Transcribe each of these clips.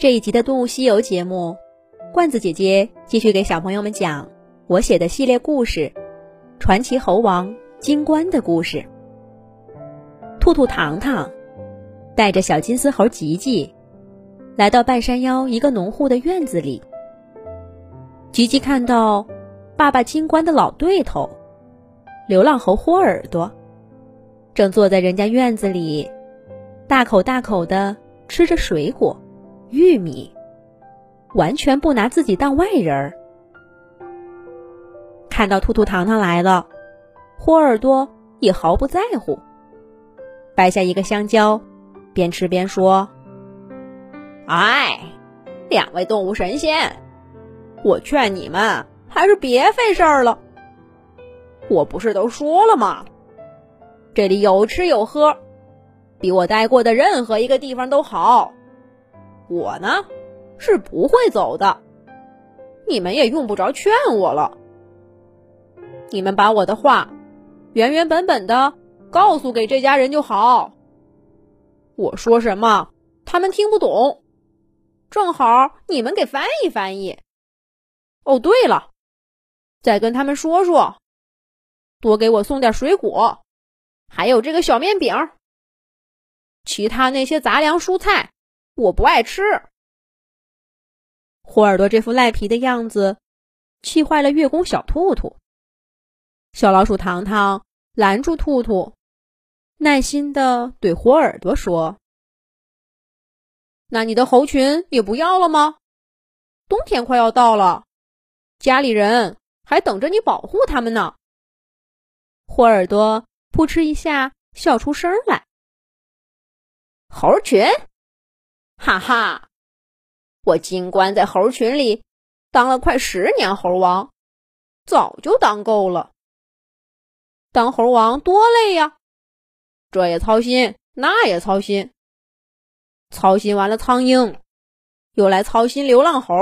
这一集的《动物西游》节目，罐子姐姐继续给小朋友们讲我写的系列故事《传奇猴王金冠》的故事。兔兔糖糖带着小金丝猴吉吉来到半山腰一个农户的院子里。吉吉看到爸爸金冠的老对头流浪猴豁耳朵，正坐在人家院子里，大口大口的吃着水果。玉米，完全不拿自己当外人儿。看到兔兔糖糖来了，豁耳朵也毫不在乎，掰下一个香蕉，边吃边说：“哎，两位动物神仙，我劝你们还是别费事儿了。我不是都说了吗？这里有吃有喝，比我待过的任何一个地方都好。”我呢，是不会走的。你们也用不着劝我了。你们把我的话原原本本的告诉给这家人就好。我说什么，他们听不懂，正好你们给翻译翻译。哦，对了，再跟他们说说，多给我送点水果，还有这个小面饼，其他那些杂粮蔬菜。我不爱吃。虎耳朵这副赖皮的样子，气坏了月宫小兔兔。小老鼠糖糖拦住兔兔，耐心的对虎耳朵说：“那你的猴群也不要了吗？冬天快要到了，家里人还等着你保护他们呢。”虎耳朵扑哧一下笑出声来：“猴群。”哈哈，我金冠在猴群里当了快十年猴王，早就当够了。当猴王多累呀，这也操心，那也操心，操心完了苍蝇，又来操心流浪猴，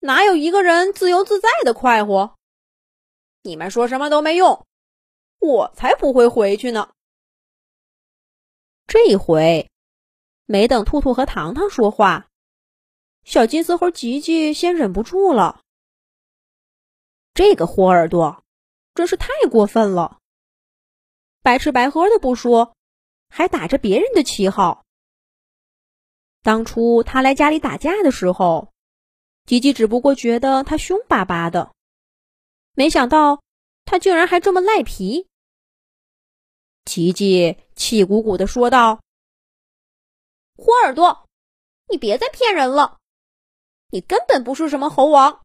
哪有一个人自由自在的快活？你们说什么都没用，我才不会回去呢。这回。没等兔兔和糖糖说话，小金丝猴吉吉先忍不住了。这个豁耳朵真是太过分了，白吃白喝的不说，还打着别人的旗号。当初他来家里打架的时候，吉吉只不过觉得他凶巴巴的，没想到他竟然还这么赖皮。吉吉气鼓鼓的说道。胡耳朵，你别再骗人了！你根本不是什么猴王，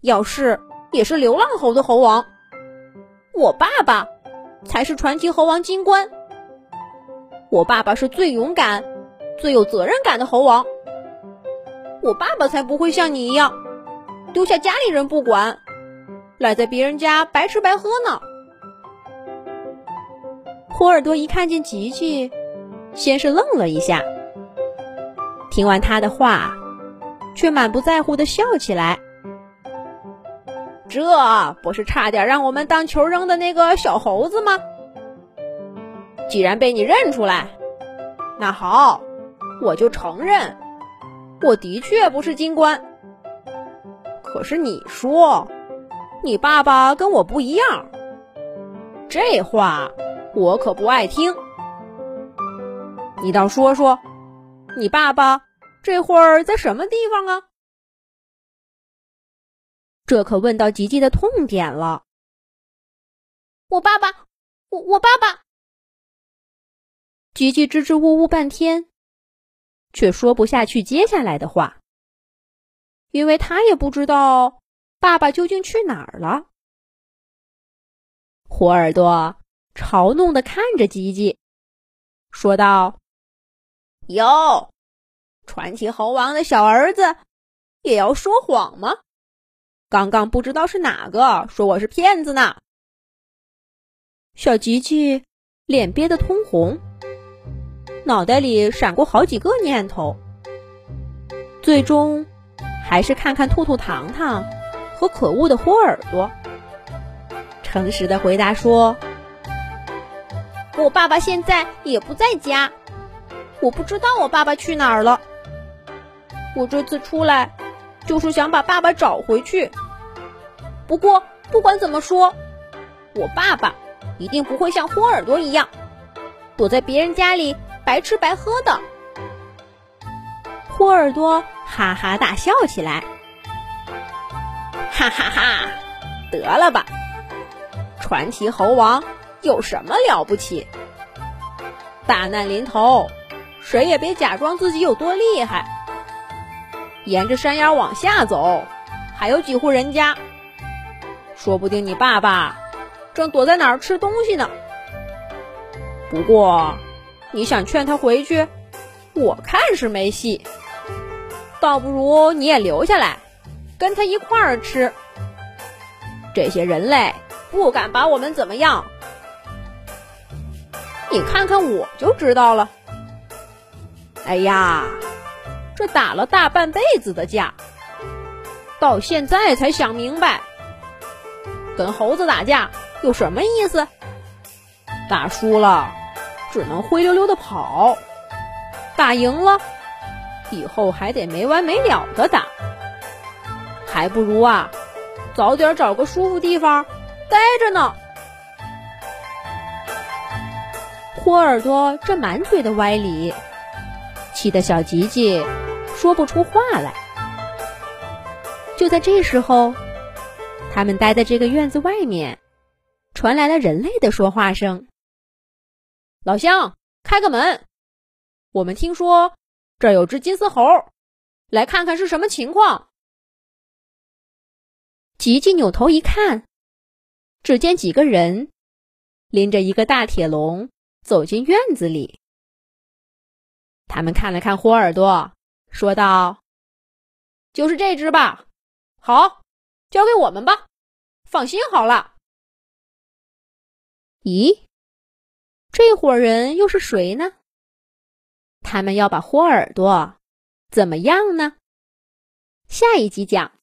要是也是流浪猴的猴王。我爸爸才是传奇猴王金冠。我爸爸是最勇敢、最有责任感的猴王。我爸爸才不会像你一样丢下家里人不管，赖在别人家白吃白喝呢。胡耳朵一看见吉吉，先是愣了一下。听完他的话，却满不在乎的笑起来。这不是差点让我们当球扔的那个小猴子吗？既然被你认出来，那好，我就承认，我的确不是金冠。可是你说，你爸爸跟我不一样，这话我可不爱听。你倒说说。你爸爸这会儿在什么地方啊？这可问到吉吉的痛点了。我爸爸，我我爸爸。吉吉支支吾吾半天，却说不下去接下来的话，因为他也不知道爸爸究竟去哪儿了。火耳朵嘲弄的看着吉吉，说道。哟，传奇猴王的小儿子也要说谎吗？刚刚不知道是哪个说我是骗子呢。小吉吉脸憋得通红，脑袋里闪过好几个念头，最终还是看看兔兔糖糖和可恶的豁耳朵，诚实的回答说：“我爸爸现在也不在家。”我不知道我爸爸去哪儿了，我这次出来就是想把爸爸找回去。不过不管怎么说，我爸爸一定不会像霍耳朵一样躲在别人家里白吃白喝的。霍耳朵哈哈大笑起来，哈哈哈！得了吧，传奇猴王有什么了不起？大难临头，谁也别假装自己有多厉害。沿着山崖往下走，还有几户人家，说不定你爸爸正躲在哪儿吃东西呢。不过，你想劝他回去，我看是没戏。倒不如你也留下来，跟他一块儿吃。这些人类不敢把我们怎么样，你看看我就知道了。哎呀，这打了大半辈子的架，到现在才想明白，跟猴子打架有什么意思？打输了只能灰溜溜的跑，打赢了。以后还得没完没了的打，还不如啊，早点找个舒服地方待着呢。豁耳朵这满嘴的歪理，气得小吉吉说不出话来。就在这时候，他们待在这个院子外面传来了人类的说话声：“老乡，开个门，我们听说。”这儿有只金丝猴，来看看是什么情况。吉吉扭头一看，只见几个人拎着一个大铁笼走进院子里。他们看了看豁耳朵，说道：“就是这只吧？好，交给我们吧，放心好了。”咦，这伙人又是谁呢？他们要把豁耳朵怎么样呢？下一集讲。